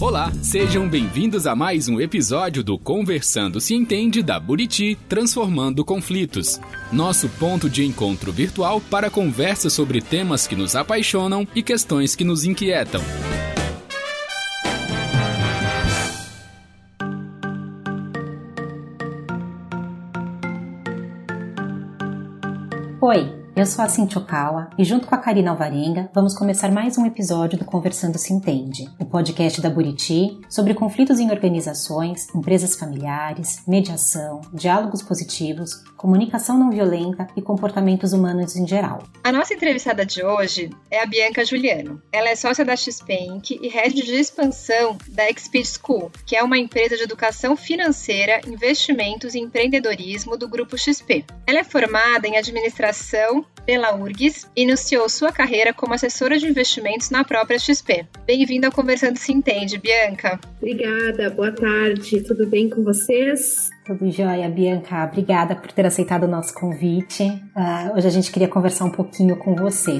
Olá, sejam bem-vindos a mais um episódio do Conversando se Entende da Buriti Transformando Conflitos. Nosso ponto de encontro virtual para conversas sobre temas que nos apaixonam e questões que nos inquietam. Oi, eu sou a Cintia Okawa e junto com a Karina Alvarenga vamos começar mais um episódio do Conversando se Entende, o podcast da Buriti sobre conflitos em organizações, empresas familiares, mediação, diálogos positivos, comunicação não violenta e comportamentos humanos em geral. A nossa entrevistada de hoje é a Bianca Juliano. Ela é sócia da XP Inc. e head de expansão da Exped School, que é uma empresa de educação financeira, investimentos e empreendedorismo do grupo XP. Ela é formada em administração pela URGS e iniciou sua carreira como assessora de investimentos na própria XP. Bem-vinda ao Conversando Se Entende, Bianca. Obrigada, boa tarde, tudo bem com vocês? Tudo jóia, Bianca. Obrigada por ter aceitado o nosso convite. Uh, hoje a gente queria conversar um pouquinho com você.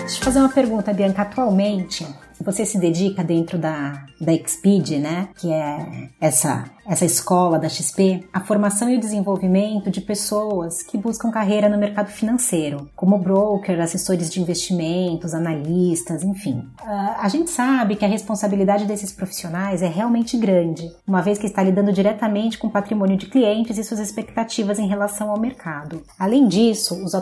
Deixa eu fazer uma pergunta, Bianca. Atualmente, você se dedica dentro da, da Expeed, né? Que é essa essa escola da XP, a formação e o desenvolvimento de pessoas que buscam carreira no mercado financeiro, como broker, assessores de investimentos, analistas, enfim. Uh, a gente sabe que a responsabilidade desses profissionais é realmente grande, uma vez que está lidando diretamente com o patrimônio de clientes e suas expectativas em relação ao mercado. Além disso, os,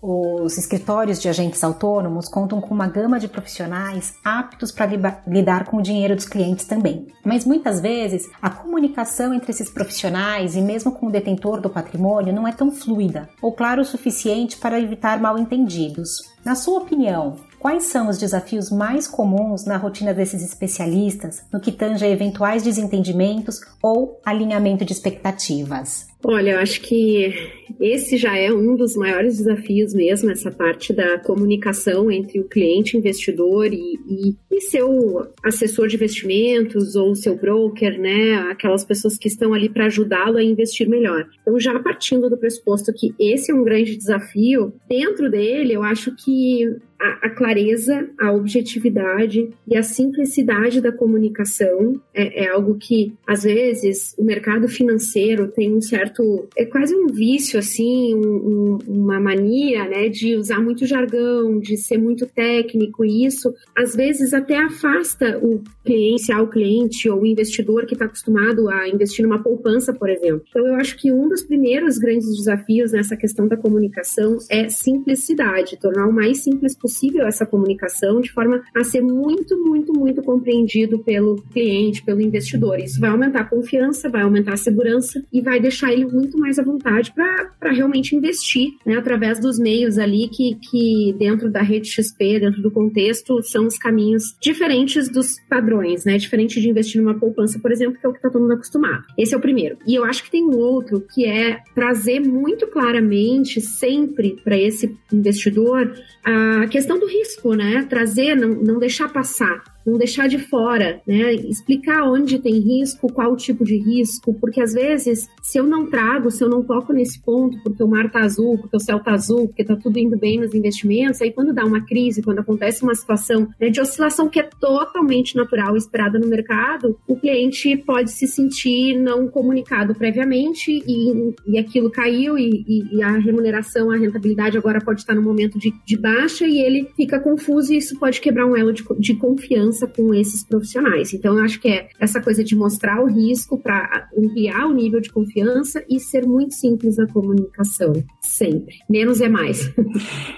os escritórios de agentes autônomos contam com uma gama de profissionais aptos para lidar com o dinheiro dos clientes também. Mas muitas vezes a comunicação entre esses profissionais e mesmo com o detentor do patrimônio não é tão fluida ou clara o suficiente para evitar mal-entendidos. Na sua opinião, Quais são os desafios mais comuns na rotina desses especialistas no que tange a eventuais desentendimentos ou alinhamento de expectativas? Olha, eu acho que esse já é um dos maiores desafios mesmo, essa parte da comunicação entre o cliente investidor e, e, e seu assessor de investimentos ou seu broker, né? Aquelas pessoas que estão ali para ajudá-lo a investir melhor. Então, já partindo do pressuposto que esse é um grande desafio, dentro dele, eu acho que a, a, clareza, a objetividade e a simplicidade da comunicação é, é, algo que, às vezes, o mercado financeiro tem um certo. É quase um vício, assim, um, um, uma mania, né, de usar muito jargão, de ser muito técnico, e isso, às vezes, até afasta o cliente, o cliente ou o investidor que está acostumado a investir numa poupança, por exemplo. Então, eu acho que um dos primeiros grandes desafios nessa questão da comunicação é simplicidade, tornar o mais simples possível possível essa comunicação de forma a ser muito, muito, muito compreendido pelo cliente, pelo investidor. Isso vai aumentar a confiança, vai aumentar a segurança e vai deixar ele muito mais à vontade para realmente investir, né, através dos meios ali que, que dentro da rede XP, dentro do contexto, são os caminhos diferentes dos padrões, né? Diferente de investir numa poupança, por exemplo, que é o que está todo mundo acostumado. Esse é o primeiro. E eu acho que tem um outro que é trazer muito claramente sempre para esse investidor a questão do risco, né? Trazer, não, não deixar passar não deixar de fora, né? Explicar onde tem risco, qual tipo de risco, porque às vezes, se eu não trago, se eu não toco nesse ponto, porque o mar tá azul, porque o céu tá azul, porque tá tudo indo bem nos investimentos, aí quando dá uma crise, quando acontece uma situação né, de oscilação que é totalmente natural e esperada no mercado, o cliente pode se sentir não comunicado previamente e, e aquilo caiu e, e, e, a remuneração, a rentabilidade agora pode estar no momento de, de baixa e ele fica confuso e isso pode quebrar um elo de, de confiança com esses profissionais. Então, eu acho que é essa coisa de mostrar o risco para ampliar o nível de confiança e ser muito simples na comunicação, sempre. Menos é mais.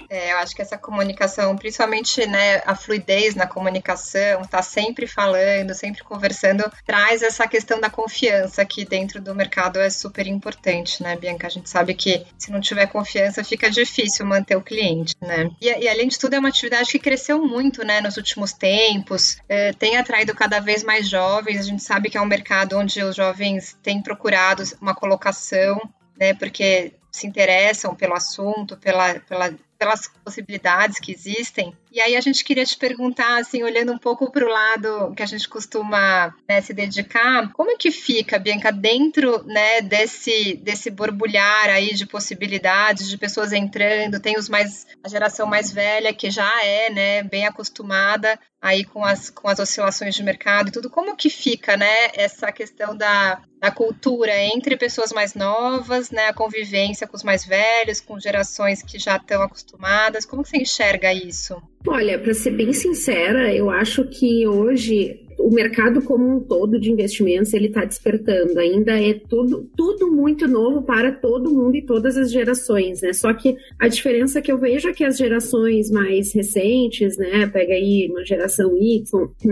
É, eu acho que essa comunicação, principalmente né, a fluidez na comunicação, tá sempre falando, sempre conversando, traz essa questão da confiança que dentro do mercado é super importante, né, Bianca? A gente sabe que se não tiver confiança, fica difícil manter o cliente, né? E, e além de tudo, é uma atividade que cresceu muito, né, nos últimos tempos é, tem atraído cada vez mais jovens. A gente sabe que é um mercado onde os jovens têm procurado uma colocação, né, porque se interessam pelo assunto, pela, pela pelas possibilidades que existem. E aí a gente queria te perguntar, assim, olhando um pouco para o lado que a gente costuma né, se dedicar, como é que fica, Bianca, dentro né, desse, desse borbulhar aí de possibilidades, de pessoas entrando, tem os mais a geração mais velha que já é né, bem acostumada aí com as, com as oscilações de mercado e tudo, como que fica, né, essa questão da, da cultura entre pessoas mais novas, né, a convivência com os mais velhos, com gerações que já estão acostumadas, como você enxerga isso? Olha, para ser bem sincera, eu acho que hoje o mercado como um todo de investimentos ele está despertando. Ainda é tudo, tudo muito novo para todo mundo e todas as gerações, né? Só que a diferença que eu vejo é que as gerações mais recentes, né? Pega aí uma geração Y,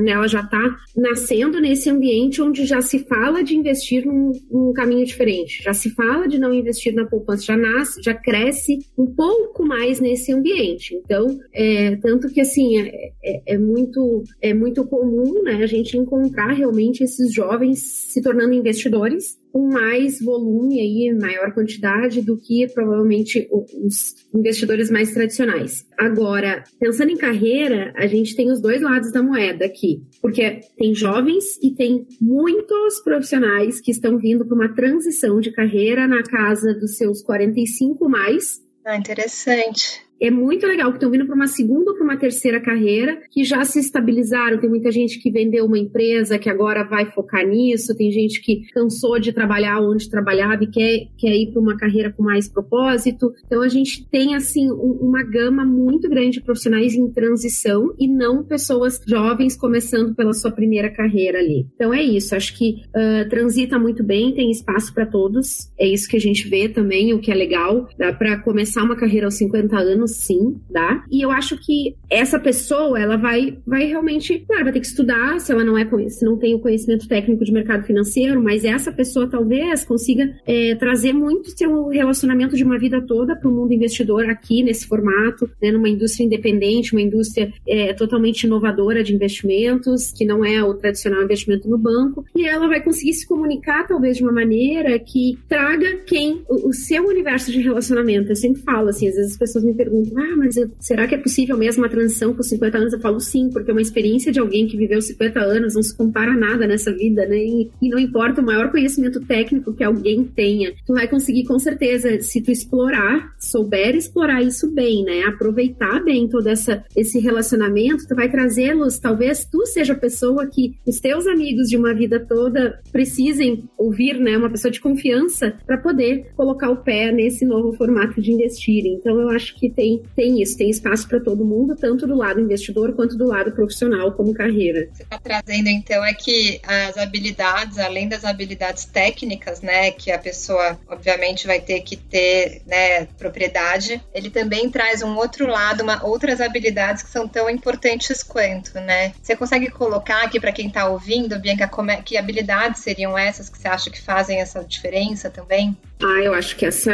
ela já está nascendo nesse ambiente onde já se fala de investir num, num, caminho diferente, já se fala de não investir na poupança, já nasce, já cresce um pouco mais nesse ambiente. Então, é, tanto que assim é, é, é muito é muito comum, né? Gente encontrar realmente esses jovens se tornando investidores com mais volume aí, maior quantidade do que provavelmente os investidores mais tradicionais. Agora, pensando em carreira, a gente tem os dois lados da moeda aqui, porque tem jovens e tem muitos profissionais que estão vindo para uma transição de carreira na casa dos seus 45 mais. Ah, interessante é muito legal, que estão vindo para uma segunda ou para uma terceira carreira, que já se estabilizaram. Tem muita gente que vendeu uma empresa, que agora vai focar nisso, tem gente que cansou de trabalhar onde trabalhava e quer, quer ir para uma carreira com mais propósito. Então a gente tem, assim, um, uma gama muito grande de profissionais em transição e não pessoas jovens começando pela sua primeira carreira ali. Então é isso, acho que uh, transita muito bem, tem espaço para todos. É isso que a gente vê também, o que é legal. Dá para começar uma carreira aos 50 anos sim, dá. E eu acho que essa pessoa, ela vai, vai realmente, claro, vai ter que estudar se ela não é, se não tem o conhecimento técnico de mercado financeiro, mas essa pessoa talvez consiga é, trazer muito seu relacionamento de uma vida toda para o mundo investidor aqui nesse formato, né, numa indústria independente, uma indústria é, totalmente inovadora de investimentos, que não é o tradicional investimento no banco, e ela vai conseguir se comunicar talvez de uma maneira que traga quem o, o seu universo de relacionamento. Eu sempre falo assim, às vezes as pessoas me perguntam ah, mas eu, será que é possível mesmo a transição com 50 anos? Eu falo sim, porque é uma experiência de alguém que viveu 50 anos, não se compara nada nessa vida, né? E, e não importa o maior conhecimento técnico que alguém tenha, tu vai conseguir com certeza, se tu explorar, souber explorar isso bem, né? Aproveitar bem todo essa, esse relacionamento, tu vai trazê-los, talvez tu seja a pessoa que os teus amigos de uma vida toda precisem ouvir, né? Uma pessoa de confiança para poder colocar o pé nesse novo formato de investir. Então eu acho que tem tem, tem isso, tem espaço para todo mundo, tanto do lado investidor quanto do lado profissional como carreira. Você está trazendo então é que as habilidades, além das habilidades técnicas, né, que a pessoa obviamente vai ter que ter, né, propriedade, ele também traz um outro lado, uma, outras habilidades que são tão importantes quanto, né? Você consegue colocar aqui para quem está ouvindo, Bianca, como é, que habilidades seriam essas que você acha que fazem essa diferença também? Ah, eu acho que essa,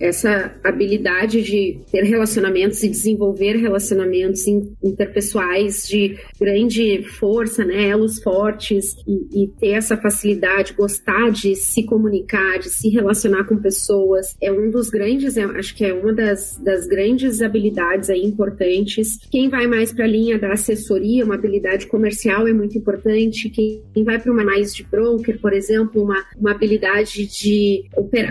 essa habilidade de ter relacionamentos e desenvolver relacionamentos interpessoais de grande força, né, elos fortes e, e ter essa facilidade, gostar de se comunicar, de se relacionar com pessoas, é um dos grandes, acho que é uma das, das grandes habilidades aí importantes. Quem vai mais para a linha da assessoria, uma habilidade comercial é muito importante. Quem vai para uma mais de broker, por exemplo, uma, uma habilidade de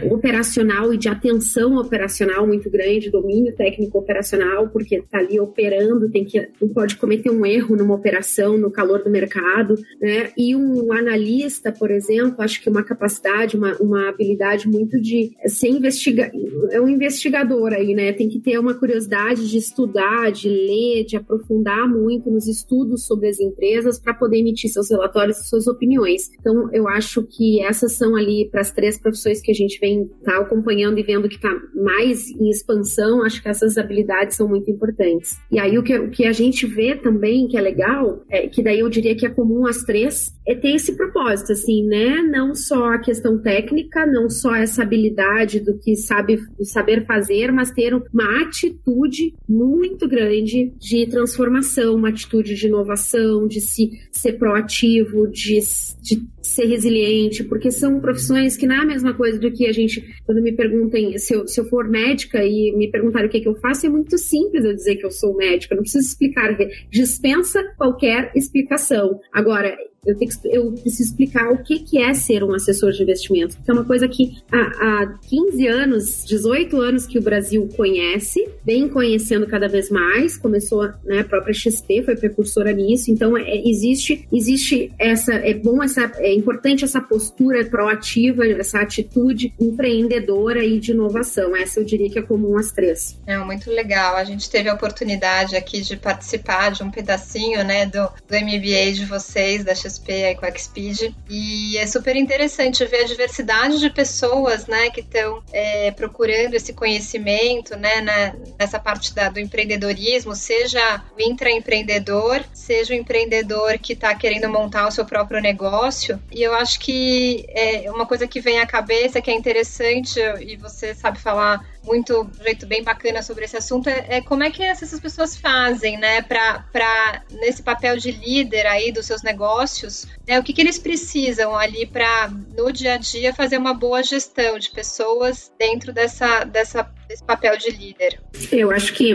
operacional e de atenção operacional muito grande, domínio técnico operacional, porque está ali operando, tem que não pode cometer um erro numa operação no calor do mercado, né? E um analista, por exemplo, acho que uma capacidade, uma, uma habilidade muito de ser investiga é um investigador aí, né? Tem que ter uma curiosidade de estudar, de ler, de aprofundar muito nos estudos sobre as empresas para poder emitir seus relatórios e suas opiniões. Então, eu acho que essas são ali para as três profissões que a gente vem tá acompanhando e vendo que está mais em expansão, acho que essas habilidades são muito importantes. E aí o que, o que a gente vê também, que é legal, é que daí eu diria que é comum às três, é ter esse propósito, assim, né? Não só a questão técnica, não só essa habilidade do que sabe, do saber fazer, mas ter uma atitude muito grande de transformação, uma atitude de inovação, de se ser proativo, de, de ser resiliente, porque são profissões que não é a mesma coisa do que a gente, quando me perguntem se eu, se eu for médica e me perguntarem o que, que eu faço, é muito simples eu dizer que eu sou médica, não preciso explicar, dispensa qualquer explicação. Agora, eu, tenho que, eu preciso explicar o que, que é ser um assessor de investimentos, porque é uma coisa que há, há 15 anos, 18 anos que o Brasil conhece, vem conhecendo cada vez mais, começou, né, a própria XP foi precursora nisso, então é, existe, existe essa, é bom essa, é importante essa postura proativa, essa atitude empreendedora e de inovação, essa eu diria que é comum às três. É, muito legal, a gente teve a oportunidade aqui de participar de um pedacinho, né, do, do MBA de vocês, da XP XP aí com a Xpeed. E é super interessante ver a diversidade de pessoas, né, que estão é, procurando esse conhecimento, né, na, nessa parte da, do empreendedorismo, seja o intraempreendedor, seja o empreendedor que está querendo montar o seu próprio negócio. E eu acho que é uma coisa que vem à cabeça, que é interessante, e você sabe falar muito, um jeito bem bacana sobre esse assunto, é, é como é que essas pessoas fazem, né, para nesse papel de líder aí dos seus negócios, né, o que, que eles precisam ali para, no dia a dia, fazer uma boa gestão de pessoas dentro dessa, dessa, desse papel de líder? Eu acho que,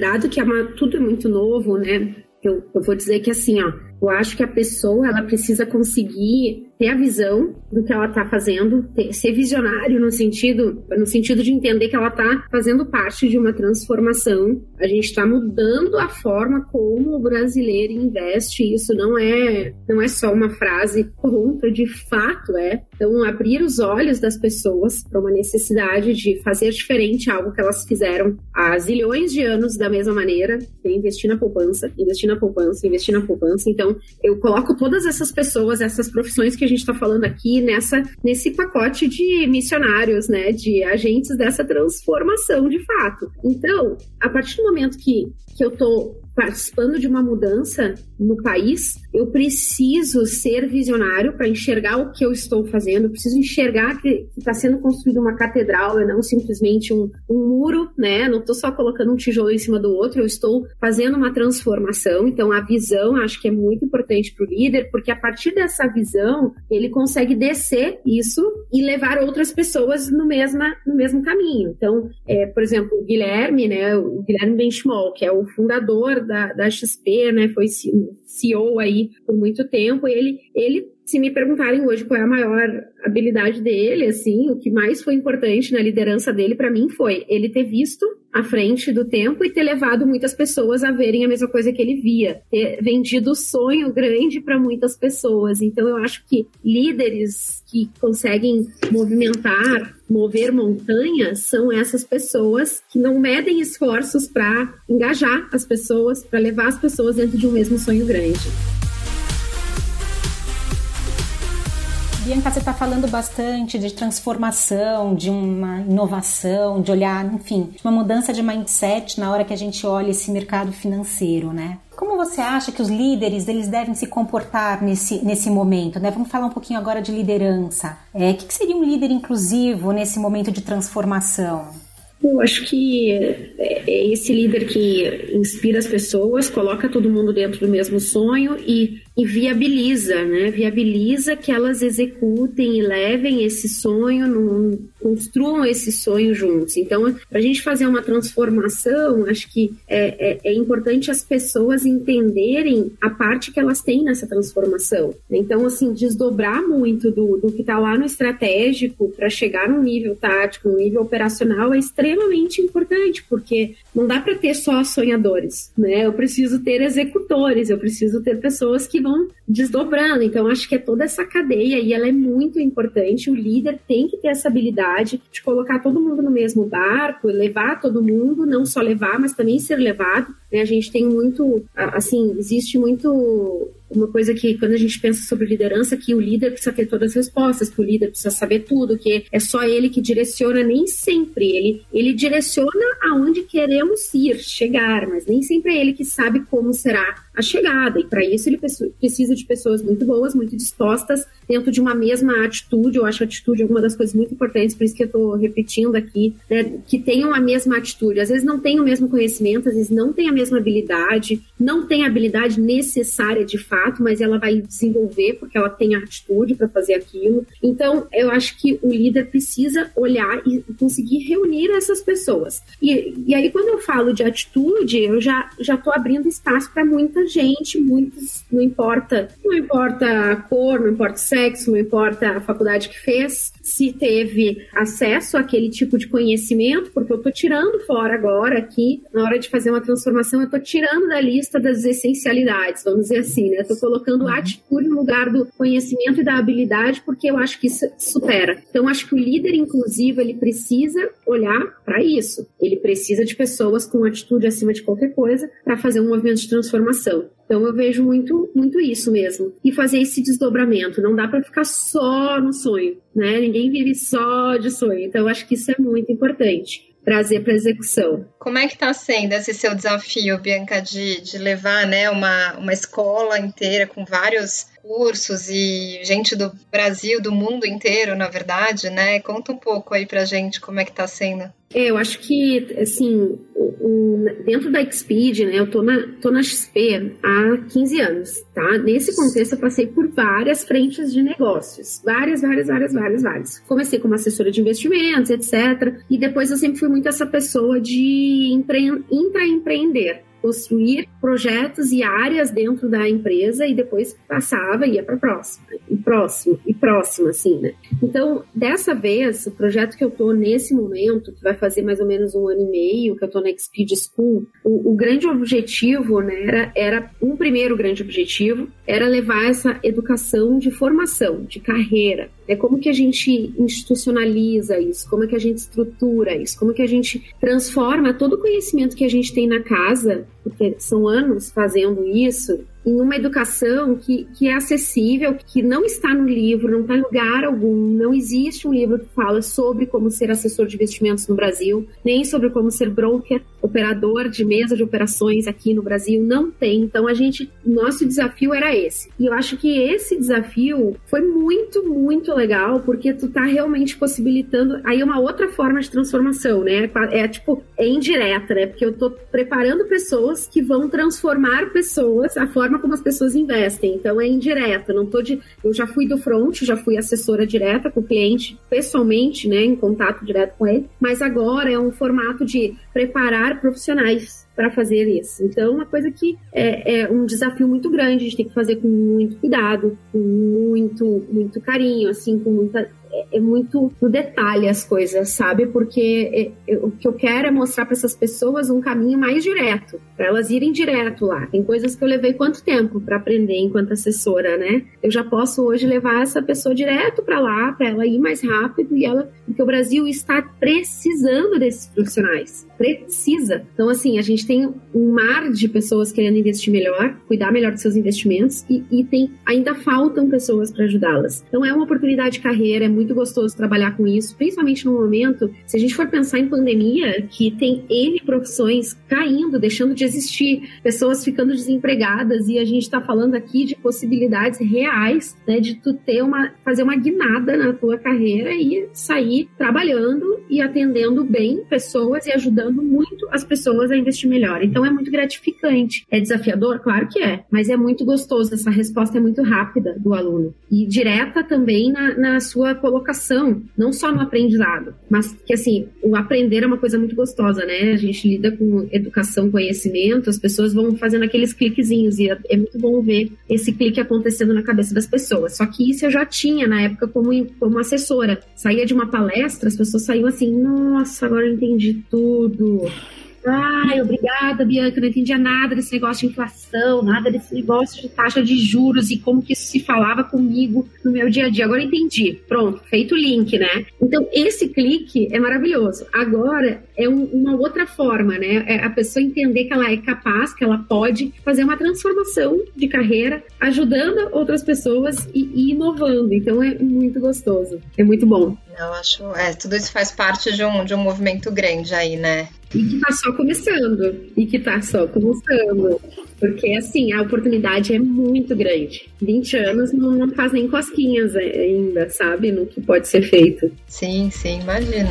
dado que é uma, tudo é muito novo, né, eu, eu vou dizer que assim, ó, eu acho que a pessoa ela precisa conseguir ter a visão do que ela está fazendo, ter, ser visionário no sentido, no sentido de entender que ela está fazendo parte de uma transformação. A gente está mudando a forma como o brasileiro investe. Isso não é, não é só uma frase pronta, de fato é. Então, abrir os olhos das pessoas para uma necessidade de fazer diferente algo que elas fizeram há zilhões de anos da mesma maneira, investir na poupança, investir na poupança, investir na poupança. Então, então, eu coloco todas essas pessoas, essas profissões que a gente está falando aqui nessa, nesse pacote de missionários, né, de agentes dessa transformação de fato. Então, a partir do momento que, que eu estou participando de uma mudança no país, eu preciso ser visionário para enxergar o que eu estou fazendo, eu preciso enxergar que está sendo construída uma catedral e não simplesmente um, um muro, né? Não estou só colocando um tijolo em cima do outro, eu estou fazendo uma transformação. Então, a visão acho que é muito importante para o líder, porque a partir dessa visão, ele consegue descer isso e levar outras pessoas no, mesma, no mesmo caminho. Então, é, por exemplo, o Guilherme, né? O Guilherme Benchimol, que é o fundador da, da XP, né? Foi CEO aí por muito tempo. Ele, ele, se me perguntarem hoje qual é a maior habilidade dele, assim, o que mais foi importante na liderança dele para mim foi ele ter visto à frente do tempo e ter levado muitas pessoas a verem a mesma coisa que ele via, ter vendido sonho grande para muitas pessoas. Então eu acho que líderes que conseguem movimentar, mover montanhas são essas pessoas que não medem esforços para engajar as pessoas, para levar as pessoas dentro de um mesmo sonho grande. Bianca, você está falando bastante de transformação, de uma inovação, de olhar, enfim, de uma mudança de mindset na hora que a gente olha esse mercado financeiro, né? Como você acha que os líderes eles devem se comportar nesse, nesse momento? Né? Vamos falar um pouquinho agora de liderança. É, o que seria um líder inclusivo nesse momento de transformação? Eu acho que é esse líder que inspira as pessoas, coloca todo mundo dentro do mesmo sonho e, e viabiliza, né? Viabiliza que elas executem e levem esse sonho, num, construam esse sonho juntos. Então, para a gente fazer uma transformação, acho que é, é, é, importante as pessoas entenderem a parte que elas têm nessa transformação. Então, assim, desdobrar muito do, do que está lá no estratégico para chegar no nível tático, no nível operacional é extremamente extremamente importante, porque não dá para ter só sonhadores, né? Eu preciso ter executores, eu preciso ter pessoas que vão desdobrando. Então, acho que é toda essa cadeia e ela é muito importante. O líder tem que ter essa habilidade de colocar todo mundo no mesmo barco, levar todo mundo, não só levar, mas também ser levado. Né? A gente tem muito, assim, existe muito uma coisa que quando a gente pensa sobre liderança, que o líder precisa ter todas as respostas, que o líder precisa saber tudo, que é só ele que direciona, nem sempre ele ele direciona aonde queremos ir, chegar, mas nem sempre é ele que sabe como será a chegada. E para isso ele precisa de pessoas muito boas, muito dispostas, dentro de uma mesma atitude. Eu acho a atitude uma das coisas muito importantes, por isso que eu estou repetindo aqui, né, que tenham a mesma atitude. Às vezes não tem o mesmo conhecimento, às vezes não tem a mesma habilidade, não tem a habilidade necessária de fato, mas ela vai desenvolver porque ela tem atitude para fazer aquilo. Então, eu acho que o líder precisa olhar e conseguir reunir essas pessoas. E, e aí, quando eu falo de atitude, eu já já estou abrindo espaço para muita gente, muitos, não importa, não importa a cor, não importa o sexo, não importa a faculdade que fez, se teve acesso àquele tipo de conhecimento, porque eu estou tirando fora agora aqui, na hora de fazer uma transformação, eu estou tirando da lista das essencialidades, vamos dizer assim, né? Estou colocando a uhum. atitude no lugar do conhecimento e da habilidade, porque eu acho que isso supera. Então, acho que o líder inclusivo, ele precisa olhar para isso. Ele precisa de pessoas com atitude acima de qualquer coisa para fazer um movimento de transformação. Então eu vejo muito, muito isso mesmo. E fazer esse desdobramento. Não dá para ficar só no sonho, né? Ninguém vive só de sonho. Então eu acho que isso é muito importante trazer para execução. Como é que está sendo esse seu desafio, Bianca, de, de levar né, uma, uma escola inteira com vários cursos e gente do Brasil, do mundo inteiro, na verdade, né? Conta um pouco aí pra gente como é que tá sendo. É, eu acho que, assim, dentro da Xpeed, né, eu tô na, tô na XP há 15 anos, tá? Nesse contexto, eu passei por várias frentes de negócios. Várias, várias, várias, várias, várias. Comecei como assessora de investimentos, etc. E depois eu sempre fui muito essa pessoa de empre intraempreender construir projetos e áreas dentro da empresa e depois passava e ia para próxima, e próximo, e próxima, assim, né? Então, dessa vez, o projeto que eu tô nesse momento, que vai fazer mais ou menos um ano e meio, que eu tô na Speed School, o, o grande objetivo, né, era, era um primeiro grande objetivo, era levar essa educação de formação, de carreira, é como que a gente institucionaliza isso, como é que a gente estrutura isso, como é que a gente transforma todo o conhecimento que a gente tem na casa, porque são anos fazendo isso, em uma educação que, que é acessível, que não está no livro, não está em lugar algum, não existe um livro que fala sobre como ser assessor de investimentos no Brasil, nem sobre como ser broker, operador de mesa de operações aqui no Brasil, não tem. Então a gente, nosso desafio era esse. E eu acho que esse desafio foi muito, muito legal, porque tu tá realmente possibilitando aí uma outra forma de transformação, né? É tipo, é indireta, né? Porque eu tô preparando pessoas que vão transformar pessoas, a forma forma como as pessoas investem. Então é indireta, não tô de. Eu já fui do front, já fui assessora direta com o cliente, pessoalmente, né, em contato direto com ele, mas agora é um formato de preparar profissionais para fazer isso. Então, uma coisa que é, é, um desafio muito grande, a gente tem que fazer com muito cuidado, com muito, muito carinho, assim, com muita é, é muito no detalhe as coisas, sabe? Porque é, é, o que eu quero é mostrar para essas pessoas um caminho mais direto, para elas irem direto lá. Tem coisas que eu levei quanto tempo para aprender enquanto assessora, né? Eu já posso hoje levar essa pessoa direto para lá, para ela ir mais rápido e ela, porque o Brasil está precisando desses profissionais precisa. Então, assim, a gente tem um mar de pessoas querendo investir melhor, cuidar melhor dos seus investimentos e, e tem ainda faltam pessoas para ajudá-las. Então, é uma oportunidade de carreira, é muito gostoso trabalhar com isso, principalmente no momento, se a gente for pensar em pandemia, que tem N profissões caindo, deixando de existir, pessoas ficando desempregadas e a gente está falando aqui de possibilidades reais, né, de tu ter uma, fazer uma guinada na tua carreira e sair trabalhando e atendendo bem pessoas e ajudando muito as pessoas a investir melhor. Então é muito gratificante. É desafiador? Claro que é, mas é muito gostoso. Essa resposta é muito rápida do aluno e direta também na, na sua colocação, não só no aprendizado, mas que assim, o aprender é uma coisa muito gostosa, né? A gente lida com educação, conhecimento, as pessoas vão fazendo aqueles cliquezinhos e é, é muito bom ver esse clique acontecendo na cabeça das pessoas. Só que isso eu já tinha na época como, como assessora. Saía de uma palestra, as pessoas saíam assim, nossa, agora eu entendi tudo tudo. Ai, obrigada, Bianca, não entendia nada desse negócio de inflação, nada desse negócio de taxa de juros e como que isso se falava comigo no meu dia a dia. Agora entendi. Pronto, feito o link, né? Então, esse clique é maravilhoso. Agora é um, uma outra forma, né? É a pessoa entender que ela é capaz, que ela pode fazer uma transformação de carreira, ajudando outras pessoas e, e inovando. Então, é muito gostoso. É muito bom. Eu acho, é, tudo isso faz parte de um, de um movimento grande aí, né? E que tá só começando. E que tá só começando. Porque, assim, a oportunidade é muito grande. 20 anos não, não faz nem cosquinhas ainda, sabe? No que pode ser feito. Sim, sim, imagino.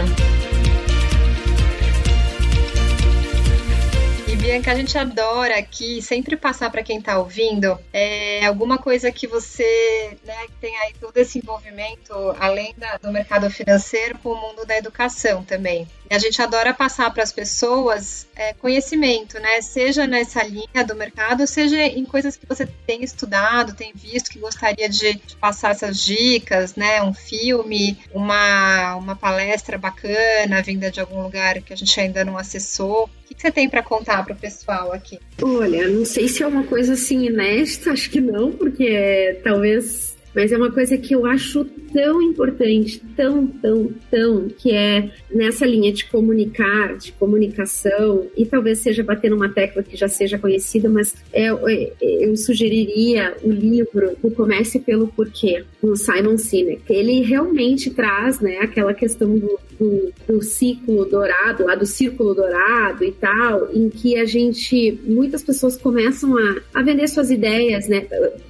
Bianca, a gente adora aqui sempre passar para quem está ouvindo é, alguma coisa que você né, tem aí todo esse envolvimento, além da, do mercado financeiro, com o mundo da educação também. A gente adora passar para as pessoas é, conhecimento, né? Seja nessa linha do mercado, seja em coisas que você tem estudado, tem visto, que gostaria de, de passar essas dicas, né? Um filme, uma, uma palestra bacana vinda de algum lugar que a gente ainda não acessou. O que, que você tem para contar para o pessoal aqui? Olha, não sei se é uma coisa assim inédita, acho que não, porque é, talvez mas é uma coisa que eu acho tão importante, tão, tão, tão, que é nessa linha de comunicar, de comunicação, e talvez seja bater numa tecla que já seja conhecida, mas é, é, eu sugeriria o livro O Comércio pelo Porquê, do Simon Sinek. Ele realmente traz né, aquela questão do, do, do ciclo dourado, lá do círculo dourado e tal, em que a gente, muitas pessoas começam a, a vender suas ideias, né?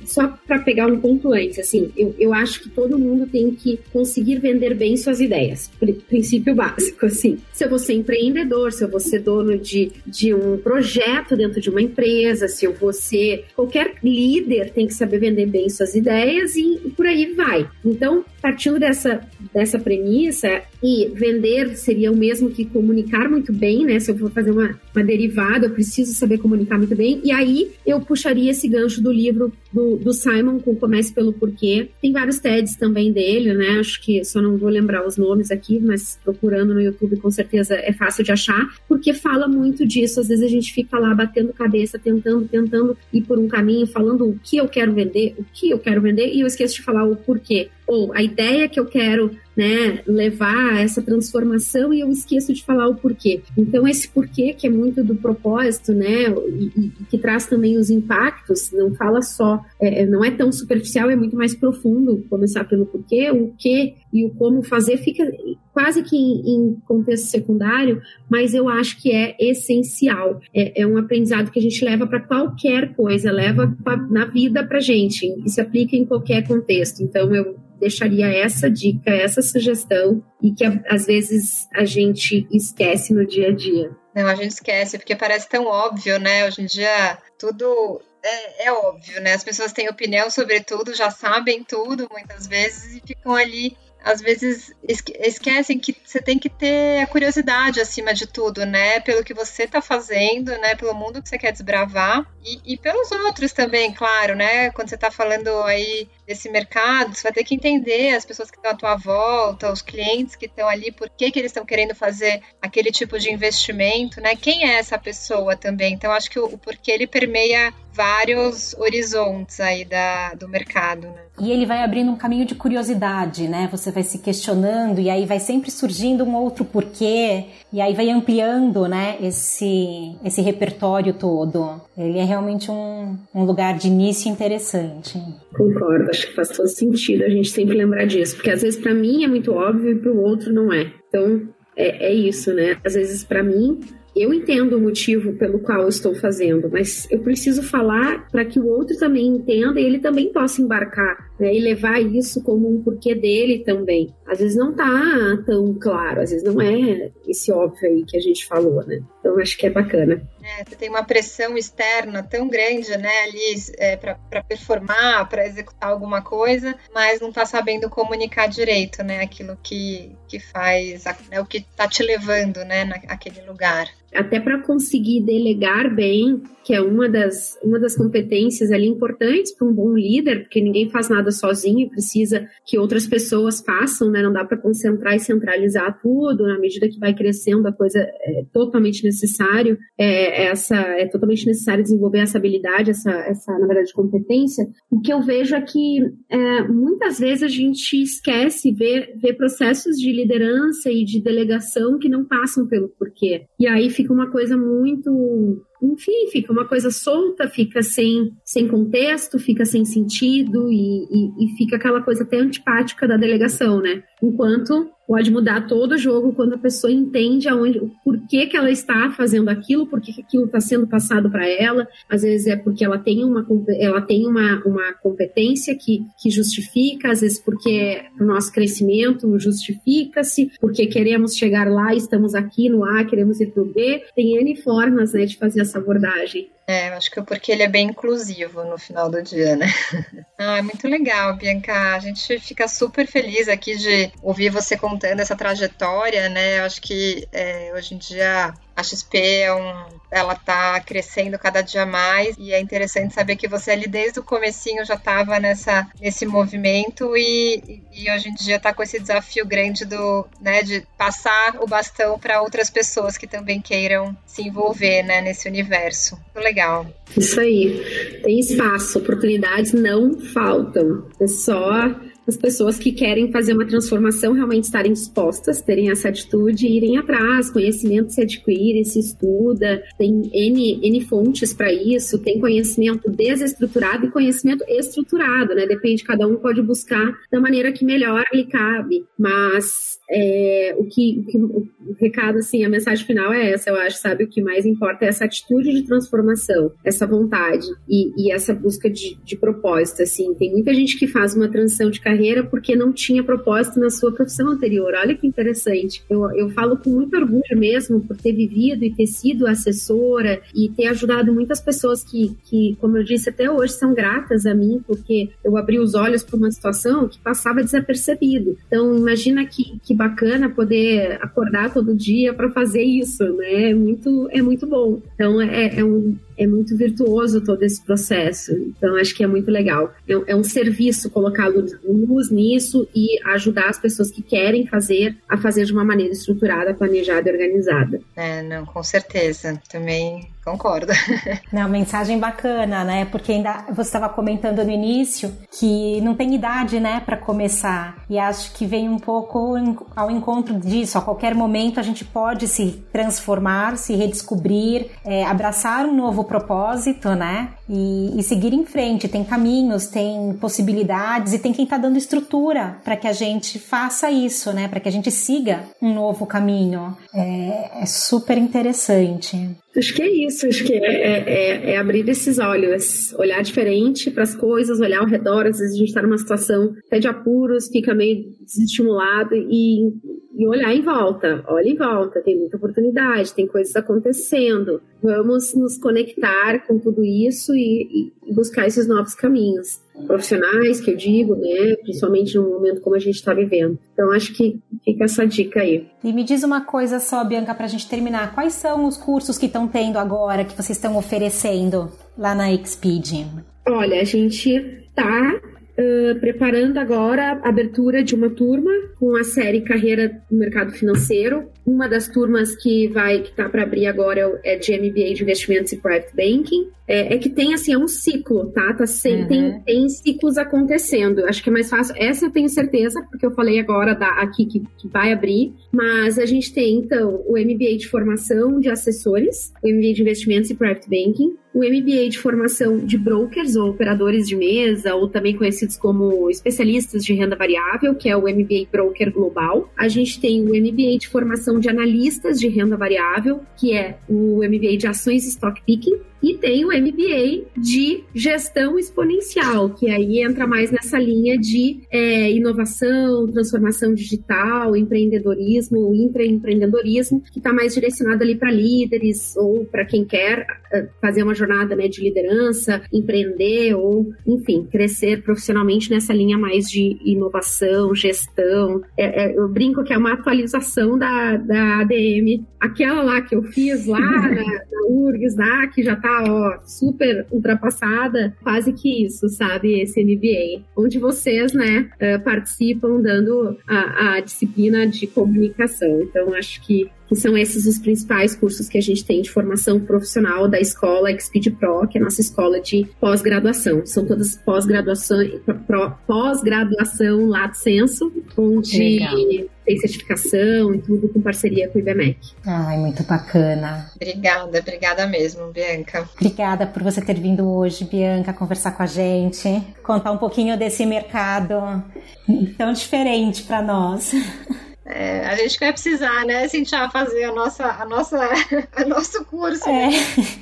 Só para pegar um ponto antes, assim, eu, eu acho que todo mundo tem que conseguir vender bem suas ideias. Princípio básico, assim. Se eu vou ser empreendedor, se eu vou ser dono de, de um projeto dentro de uma empresa, se eu vou ser. Qualquer líder tem que saber vender bem suas ideias e, e por aí vai. Então, partindo dessa, dessa premissa, e vender seria o mesmo que comunicar muito bem, né? Se eu for fazer uma, uma derivada, eu preciso saber comunicar muito bem. E aí eu puxaria esse gancho do livro do, do Simon com Comece pelo Porquê. Tem vários TEDs também dele, né? Acho que só não vou lembrar os nomes aqui, mas procurando no YouTube com certeza é fácil de achar, porque fala muito disso. Às vezes a gente fica lá batendo cabeça, tentando, tentando ir por um caminho, falando o que eu quero vender, o que eu quero vender, e eu esqueço de falar o porquê ou a ideia que eu quero né, levar a essa transformação e eu esqueço de falar o porquê. Então, esse porquê, que é muito do propósito, né, e, e que traz também os impactos, não fala só, é, é, não é tão superficial, é muito mais profundo começar pelo porquê, o que e o como fazer fica quase que em, em contexto secundário, mas eu acho que é essencial. É, é um aprendizado que a gente leva para qualquer coisa, leva pra, na vida para gente, e se aplica em qualquer contexto. Então, eu deixaria essa dica, essa sugestão e que às vezes a gente esquece no dia a dia. Não, a gente esquece, porque parece tão óbvio, né? Hoje em dia tudo é, é, óbvio, né? As pessoas têm opinião sobre tudo, já sabem tudo muitas vezes e ficam ali às vezes esquecem que você tem que ter a curiosidade acima de tudo, né? Pelo que você está fazendo, né? Pelo mundo que você quer desbravar e, e pelos outros também, claro, né? Quando você está falando aí desse mercado, você vai ter que entender as pessoas que estão à tua volta, os clientes que estão ali, por que, que eles estão querendo fazer aquele tipo de investimento, né? Quem é essa pessoa também? Então, acho que o, o porquê ele permeia vários horizontes aí da, do mercado, né? E ele vai abrindo um caminho de curiosidade, né? Você vai se questionando e aí vai sempre surgindo um outro porquê e aí vai ampliando, né? Esse, esse repertório todo. Ele é realmente um, um lugar de início interessante. Concordo, acho que faz todo sentido a gente sempre lembrar disso, porque às vezes para mim é muito óbvio e para o outro não é. Então é, é isso, né? Às vezes para mim eu entendo o motivo pelo qual eu estou fazendo, mas eu preciso falar para que o outro também entenda e ele também possa embarcar né, e levar isso como um porquê dele também. Às vezes não tá tão claro, às vezes não é esse óbvio aí que a gente falou, né? Então acho que é bacana. É, você tem uma pressão externa tão grande, né, ali é, para performar, para executar alguma coisa, mas não está sabendo comunicar direito, né, aquilo que, que faz, né, o que está te levando, né, naquele lugar até para conseguir delegar bem, que é uma das, uma das competências ali importantes para um bom líder, porque ninguém faz nada sozinho, precisa que outras pessoas façam, né? Não dá para concentrar e centralizar tudo, na medida que vai crescendo a coisa é totalmente necessário, é, essa, é totalmente necessário desenvolver essa habilidade, essa, essa na verdade, competência. O que eu vejo é que é, muitas vezes a gente esquece, ver ver processos de liderança e de delegação que não passam pelo porquê. E aí fica uma coisa muito enfim, fica uma coisa solta, fica sem, sem contexto, fica sem sentido e, e, e, fica aquela coisa até antipática da delegação, né? Enquanto pode mudar todo o jogo quando a pessoa entende aonde, o porquê que ela está fazendo aquilo, porquê que aquilo está sendo passado para ela. Às vezes é porque ela tem uma, ela tem uma, uma competência que, que justifica, às vezes porque o nosso crescimento justifica-se, porque queremos chegar lá, estamos aqui no A, queremos ir para o B. Tem N formas né, de fazer essa abordagem. É, acho que é porque ele é bem inclusivo no final do dia, né? ah, muito legal, Bianca. A gente fica super feliz aqui de ouvir você contando essa trajetória, né? Eu acho que é, hoje em dia a XP é um, ela tá crescendo cada dia mais e é interessante saber que você ali desde o comecinho já estava nessa nesse movimento e, e hoje em dia está com esse desafio grande do, né, de passar o bastão para outras pessoas que também queiram se envolver, né, nesse universo. Muito legal. Isso aí. Tem espaço, oportunidades não faltam. É só as pessoas que querem fazer uma transformação realmente estarem dispostas, terem essa atitude e irem atrás. Conhecimento se adquire, se estuda, tem N, N fontes para isso, tem conhecimento desestruturado e conhecimento estruturado, né? Depende, cada um pode buscar da maneira que melhor lhe cabe, mas é, o, que, o, que, o recado, assim, a mensagem final é essa, eu acho, sabe? O que mais importa é essa atitude de transformação, essa vontade e, e essa busca de, de propósito, assim. Tem muita gente que faz uma transição de carreira porque não tinha propósito na sua profissão anterior. Olha que interessante. Eu, eu falo com muito orgulho mesmo por ter vivido e ter sido assessora e ter ajudado muitas pessoas que, que como eu disse, até hoje são gratas a mim porque eu abri os olhos para uma situação que passava desapercebido. Então, imagina que, que bacana poder acordar todo dia para fazer isso, né? É muito, é muito bom. Então, é, é um é muito virtuoso todo esse processo. Então, acho que é muito legal. É, é um serviço colocar luz nisso e ajudar as pessoas que querem fazer a fazer de uma maneira estruturada, planejada e organizada. É, não, com certeza. Também concordo. Não, mensagem bacana, né? Porque ainda você estava comentando no início que não tem idade, né, para começar. E acho que vem um pouco ao encontro disso. A qualquer momento a gente pode se transformar, se redescobrir, é, abraçar um novo propósito, né? E, e, seguir em frente. Tem caminhos, tem possibilidades e tem quem está dando estrutura para que a gente faça isso, né? Para que a gente siga um novo caminho. É, é super interessante. Acho que é isso, acho que é, é, é, é abrir esses olhos, olhar diferente para as coisas, olhar ao redor. Às vezes a gente está numa situação até de apuros, fica meio desestimulado e e olhar em volta, olha em volta, tem muita oportunidade, tem coisas acontecendo. Vamos nos conectar com tudo isso e, e buscar esses novos caminhos profissionais, que eu digo, né, principalmente num momento como a gente está vivendo. Então, acho que fica essa dica aí. E me diz uma coisa só, Bianca, para a gente terminar. Quais são os cursos que estão tendo agora, que vocês estão oferecendo lá na Expeed? Olha, a gente está preparando agora a abertura de uma turma com a série Carreira no Mercado Financeiro. Uma das turmas que vai que está para abrir agora é de MBA de Investimentos e Private Banking. É, é, que tem assim, é um ciclo, tá? tá sem, uhum. tem, tem ciclos acontecendo. Acho que é mais fácil. Essa eu tenho certeza, porque eu falei agora da, aqui que, que vai abrir. Mas a gente tem, então, o MBA de formação de assessores, o MBA de investimentos e private banking, o MBA de formação de brokers ou operadores de mesa, ou também conhecidos como especialistas de renda variável, que é o MBA Broker Global. A gente tem o MBA de formação de analistas de renda variável, que é o MBA de ações stock picking, e tem o MBA de gestão exponencial, que aí entra mais nessa linha de é, inovação, transformação digital, empreendedorismo, intraempreendedorismo, que está mais direcionado ali para líderes ou para quem quer é, fazer uma jornada né, de liderança, empreender ou, enfim, crescer profissionalmente nessa linha mais de inovação, gestão. É, é, eu brinco que é uma atualização da, da ADM. Aquela lá que eu fiz lá na, na URGS, lá, que já está tá, ó, super ultrapassada, quase que isso, sabe? Esse MBA. Onde vocês, né, eh, participam dando a, a disciplina de comunicação. Então, acho que que são esses os principais cursos que a gente tem de formação profissional da escola Exped Pro, que é a nossa escola de pós-graduação. São todas pós-graduação, pós-graduação Lato Senso, onde Legal. tem certificação e tudo com parceria com o IBMEC. Ai, muito bacana. Obrigada, obrigada mesmo, Bianca. Obrigada por você ter vindo hoje, Bianca, conversar com a gente, contar um pouquinho desse mercado tão diferente para nós. É, a gente vai precisar, né, Cintia, fazer a nossa, a nossa, a nosso curso. É,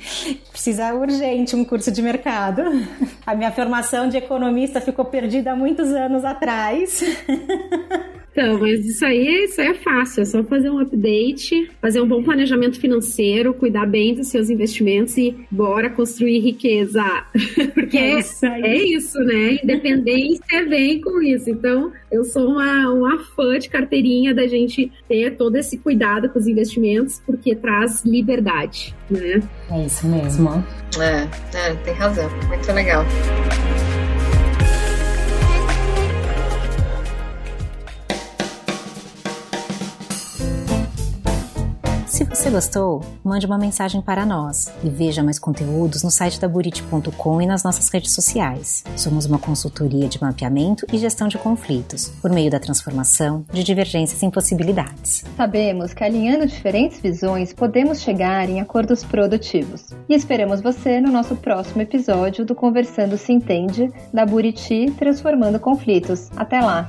precisa urgente um curso de mercado. A minha formação de economista ficou perdida há muitos anos atrás. Então, mas isso aí, isso aí é fácil, é só fazer um update, fazer um bom planejamento financeiro, cuidar bem dos seus investimentos e bora construir riqueza. Porque é isso, é isso né? Independência vem com isso. Então, eu sou uma, uma fã de carteirinha da gente ter todo esse cuidado com os investimentos, porque traz liberdade, né? É isso mesmo. É, é tem razão. Muito legal. Se você gostou, mande uma mensagem para nós e veja mais conteúdos no site da Buriti.com e nas nossas redes sociais. Somos uma consultoria de mapeamento e gestão de conflitos, por meio da transformação de divergências em possibilidades. Sabemos que alinhando diferentes visões podemos chegar em acordos produtivos. E esperamos você no nosso próximo episódio do Conversando Se Entende, da Buriti Transformando Conflitos. Até lá!